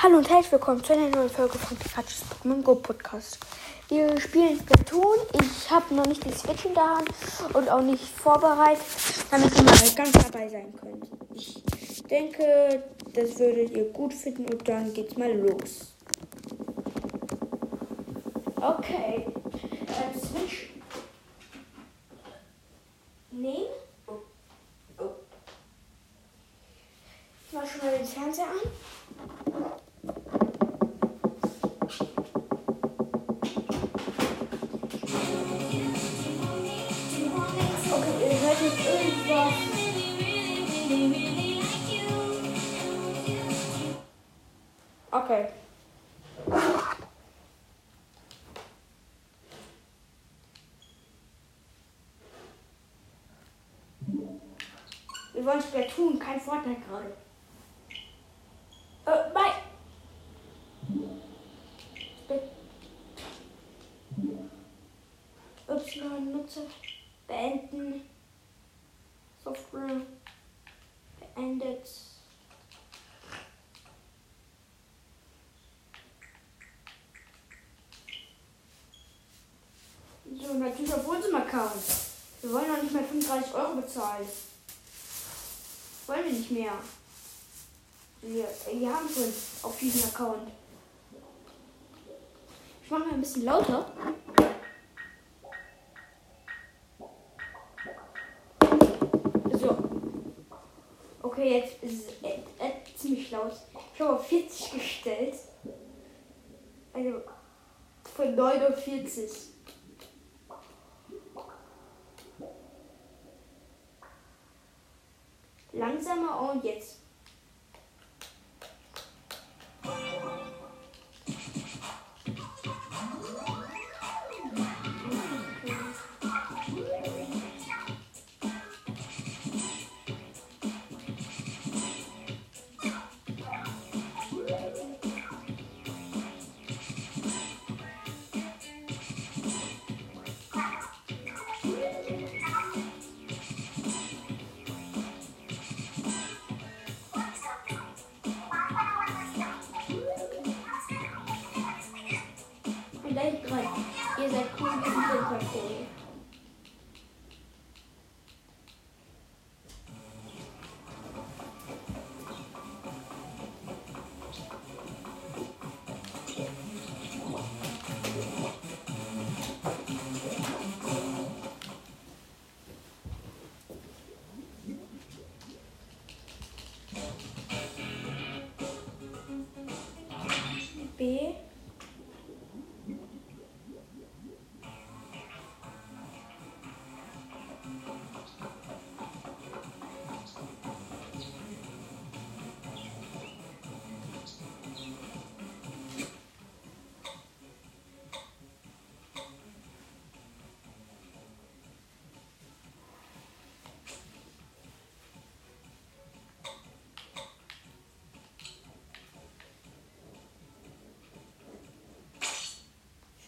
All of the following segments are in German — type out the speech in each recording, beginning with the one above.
Hallo und herzlich willkommen zu einer neuen Folge von Pikachu's Pokémon Go Podcast. Wir spielen Splatoon. Ich habe noch nicht die Switch in der Hand und auch nicht vorbereitet, damit ihr mal ganz dabei sein könnt. Ich denke, das würdet ihr gut finden und dann geht's mal los. Okay. Äh, Switch. Nee. Oh. Oh. Ich mach schon mal den Fernseher an. Okay. Wir wollen Splatoon, kein Fortnite gerade. Natürlich auf unserem Account. Wir wollen noch nicht mal 35 Euro bezahlen. Wollen wir nicht mehr. Wir, wir haben schon auf diesem Account. Ich mache mal ein bisschen lauter. So. Okay, jetzt ist es äh, äh, ziemlich laut. Ich habe auf 40 gestellt. Also von 49. Langsamer und jetzt. Vielleicht drei. Ihr seid cool, wir sind super cool.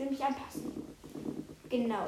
Ich will mich anpassen. Genau.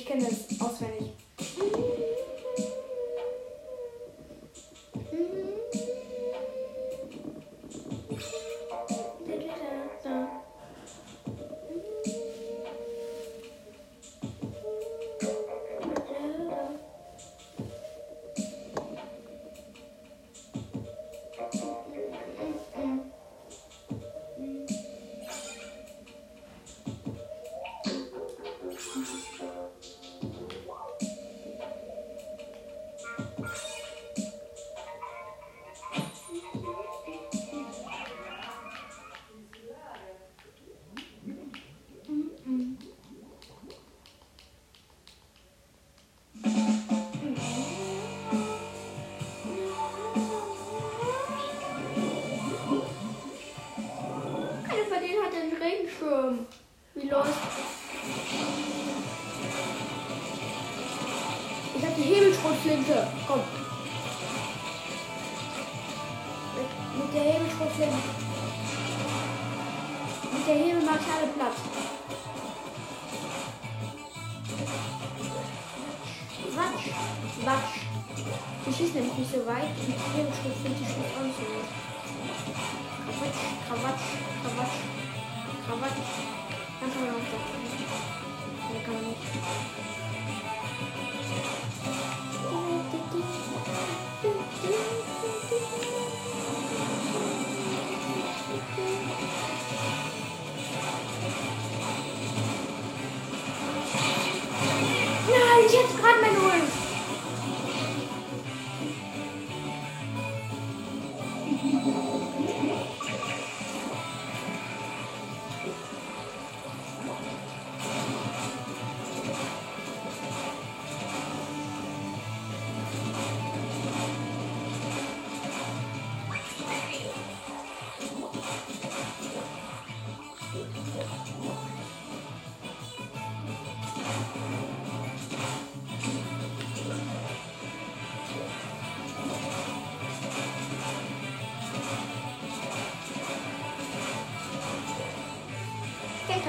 Ich kenne das auswendig.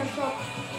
control.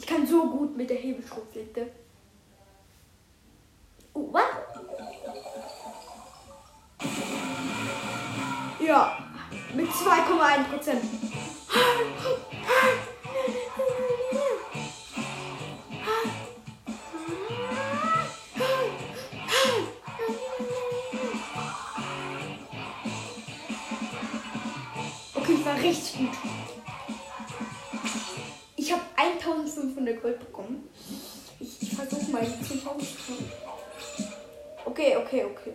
Ich kann so gut mit der Hebelschrotflinte. Oh, was? Ja, mit 2,1 Prozent. Okay, ich war richtig gut. 2500 Gold bekommen. Ich, ich versuche mal die 10.000 zu Okay, okay, okay.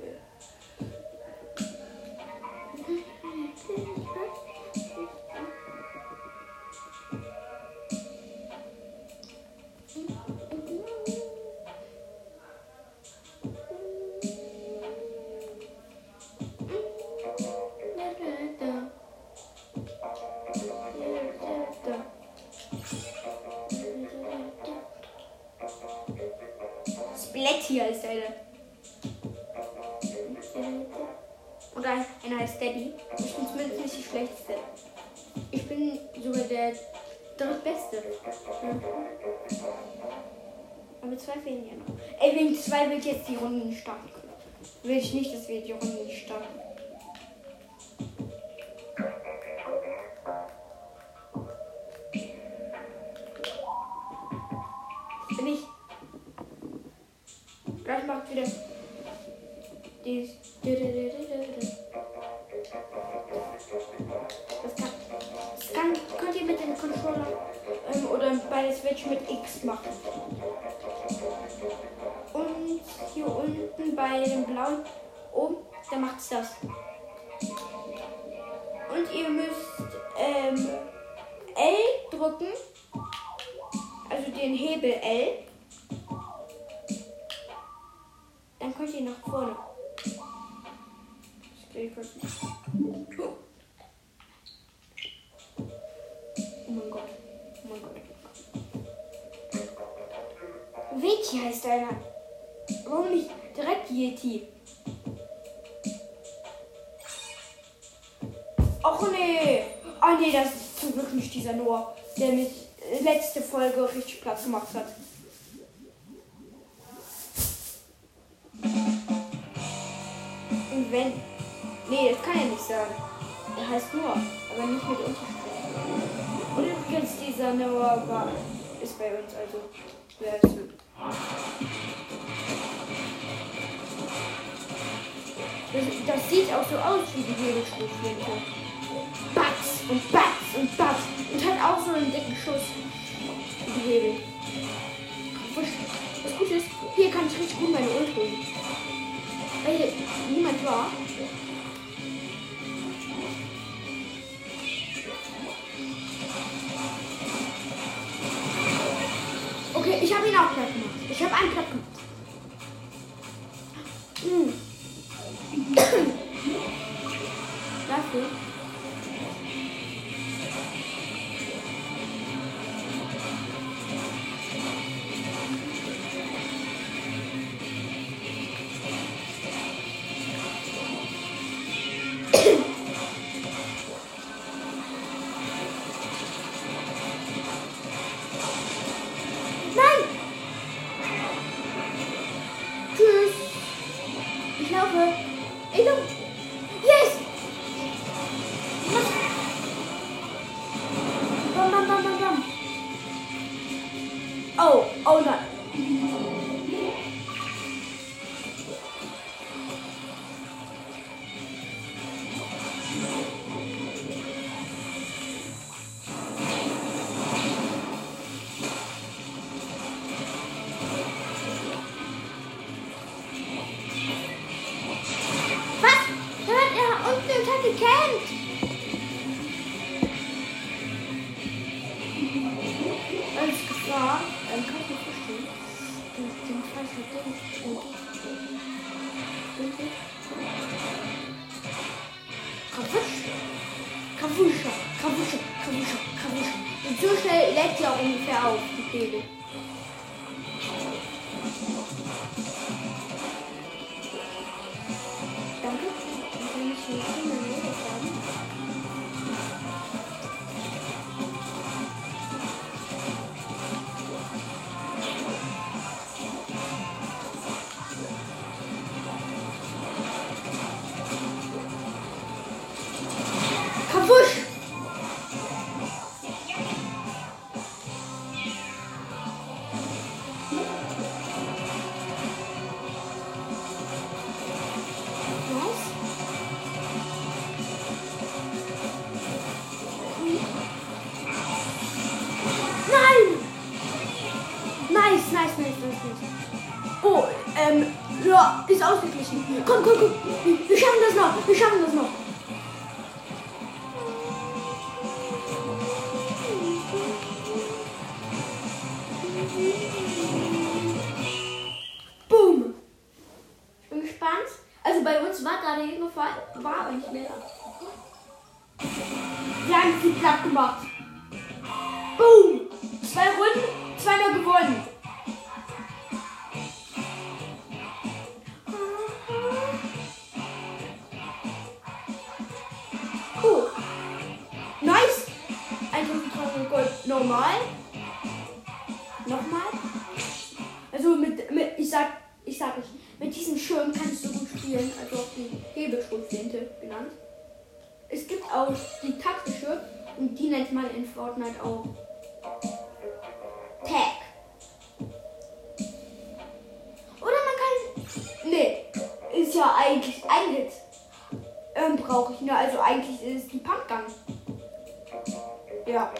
ich nicht, das Video die nicht starten. Bin ich. Gleich macht wieder. Dies. Das kann, das kann, könnt ihr mit dem Controller ähm, oder bei der Switch mit X machen hier unten bei dem blauen oben, dann macht es das. Und ihr müsst ähm, L drücken, also den Hebel L. Dann könnt ihr nach vorne. Oh. oh mein Gott. Oh mein Gott. Vicky heißt einer. Warum nicht direkt Yeti? Och nee. Ah nee, das ist zum Glück nicht dieser Noah, der mich letzte Folge richtig Platz gemacht hat. Und wenn. Nee, das kann er nicht sagen. Er heißt Noah, aber nicht mit Unterstrich. Und übrigens, dieser Noah war, ist bei uns, also. Wer ist das, das sieht auch so aus wie die Hebelschrotflinte. Batz und Batz und Batz. Und hat auch so einen dicken Schuss. Die Hebel. Was gut ist, hier kann ich richtig gut meine Ult holen. Weil hier niemand war. Ich habe ihn auch platt gemacht. Ich habe einen platt gemacht. Hm. Dafür. Gespannt. Also bei uns war gerade hingefallen, war aber nicht mehr. Wir haben sie platt gemacht. Boom. Zwei Runden, zweimal gewonnen. Cool. Nice. 1300 Gold normal. Nochmal. Also mit, mit ich sag, ich sag nicht, Schirm kannst du gut spielen, also auch die Hebelschrotflinte genannt. Es gibt auch die taktische und die nennt man in Fortnite auch Tag. Oder man kann. Nee, ist ja eigentlich Hit. Ähm, brauche ich, ne? Also eigentlich ist es die Pumpgun. Ja,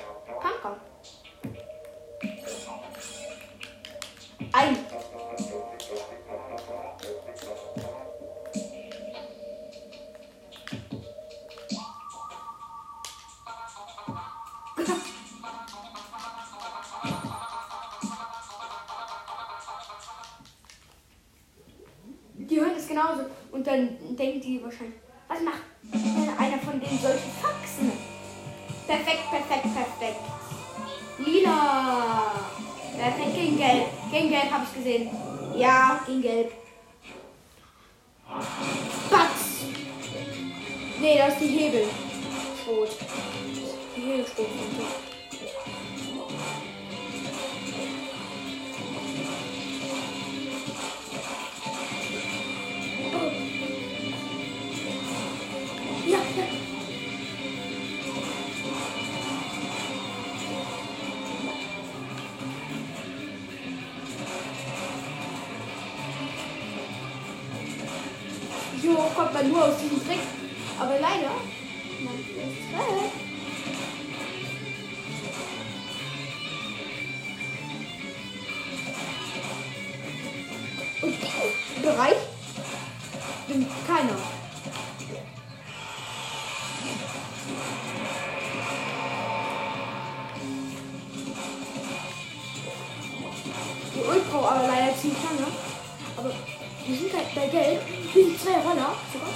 Roller. Super.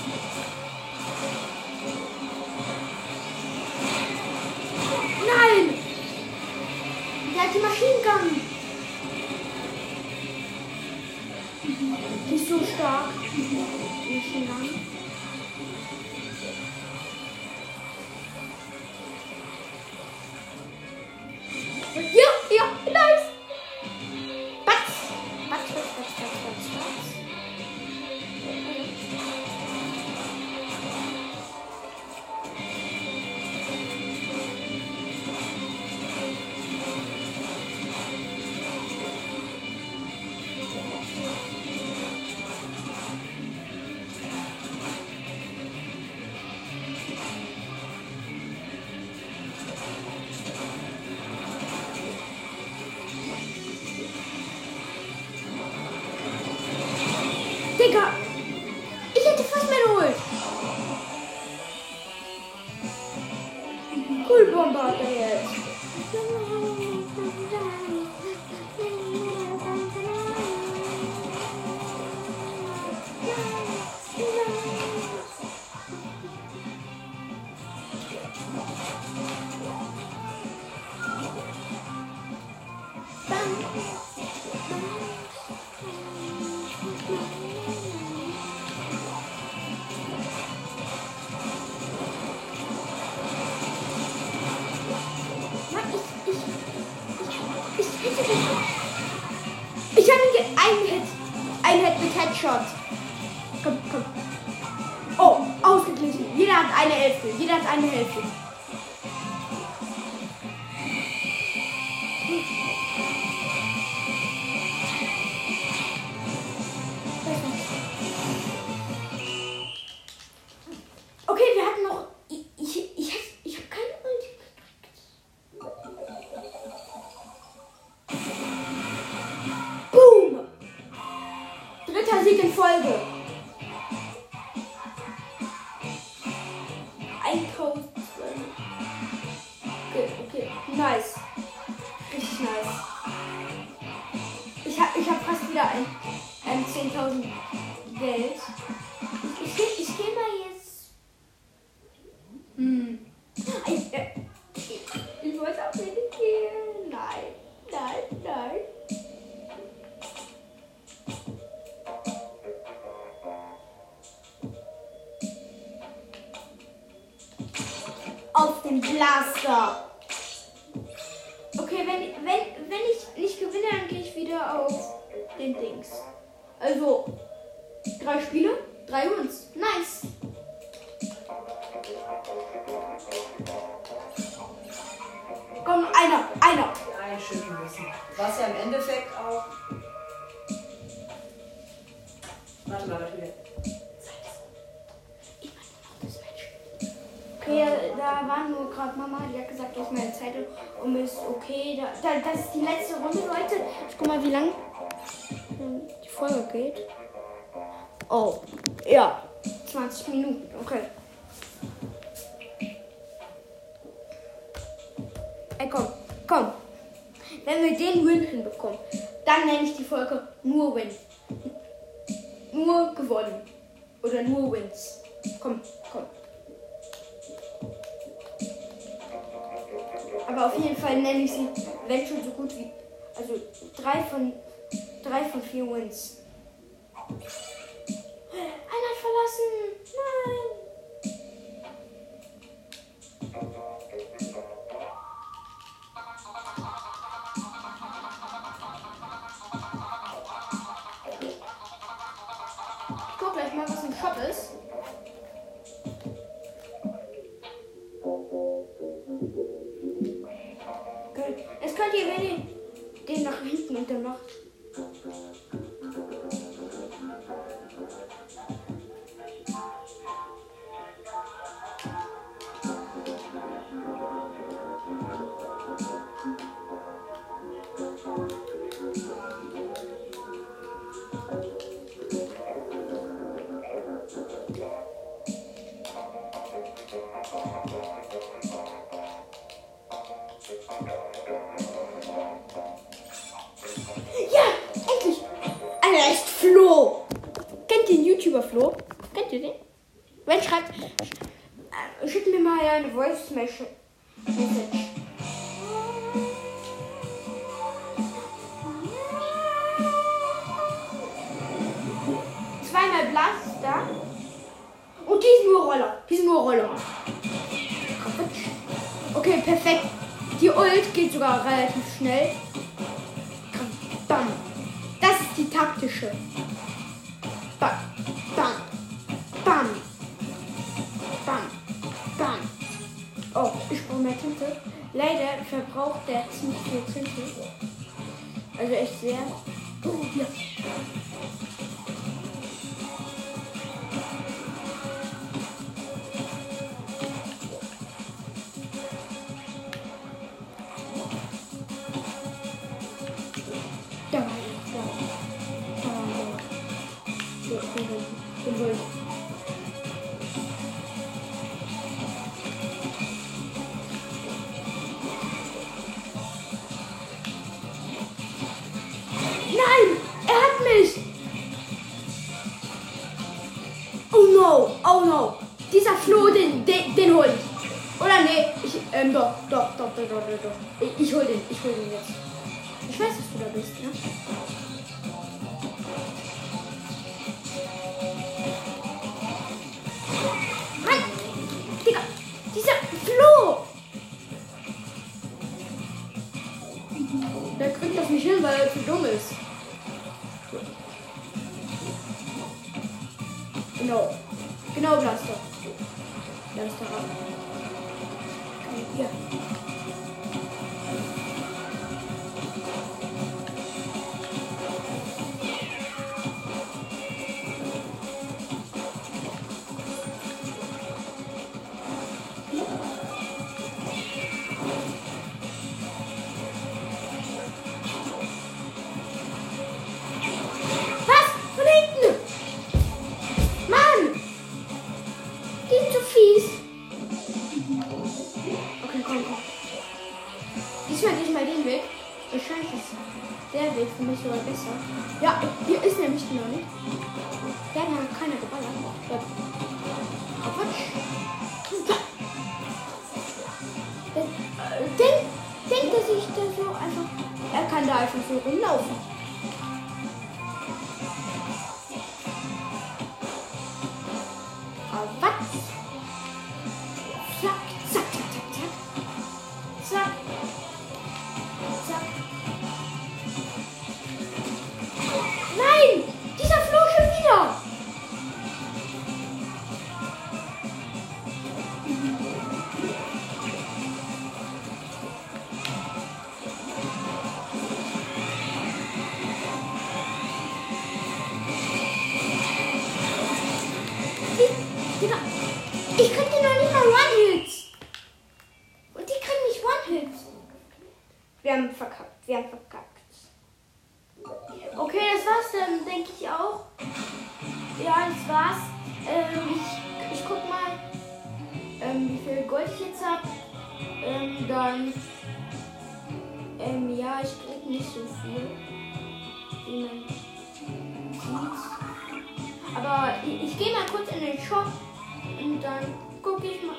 Nein! Der hat die Maschinengang. Die ist so stark. Maschinengang. Ich habe ihn einen Hit. Ein Hit mit Headshot. Komm, komm. Oh, ausgeglichen. Jeder hat eine Hälfte. Jeder hat eine Hälfte. Entscheidung und ist okay. Da, da, das ist die letzte Runde, Leute. Ich guck mal, wie lang die Folge geht. Oh, ja. 20 Minuten, okay. Ey, komm, komm. Wenn wir den Win hinbekommen, dann nenne ich die Folge nur Win. Nur gewonnen. Oder nur Wins. Komm, komm. Aber auf jeden Fall nenne ich sie, wenn schon so gut wie. Also drei von drei von vier Wins. Einer hat verlassen. Nein. Ich guck gleich mal, was im Shop ist. Wenn schreibt, äh, schickt mir mal eine Voice Message. Zweimal Blaster. Und die ist nur Roller. Die ist nur Roller. Okay, perfekt. Die Ult geht sogar relativ schnell. Bam. Das ist die taktische. Mehr Tinte. Leider verbraucht der ziemlich viel Tinte. Also echt sehr. Oh, ja. Genau. Genau, Blaster. Blaster ab. Hier. Er kann da einfach so Wir haben verkackt. Wir haben verkackt. Okay, das war's dann, denke ich auch. Ja, das war's. Ähm, ich, ich guck mal, ähm, wie viel Gold ich jetzt habe. Ähm, dann. Ähm, ja, ich krieg nicht so viel. Wie man sieht. Aber ich, ich gehe mal kurz in den Shop dann gucke ich mal.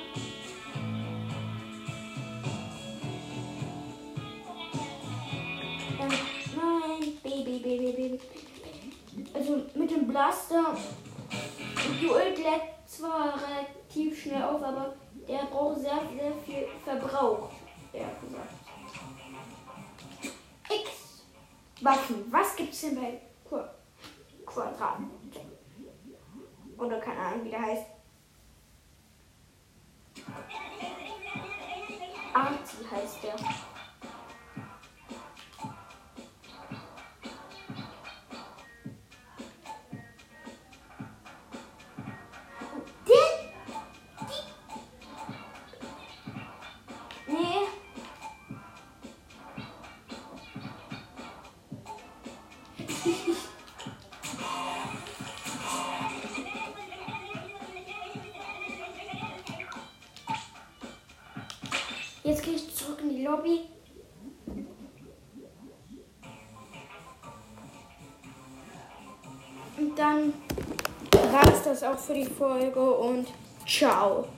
Baby, Baby. Also mit dem Blaster Joel lädt zwar relativ schnell auf, aber der braucht sehr, sehr viel Verbrauch. Hat gesagt. X. Waffen. Was gibt's denn bei Qu Quadrat? Oder keine Ahnung, wie der heißt. Arti heißt der. Auch für die Folge und ciao.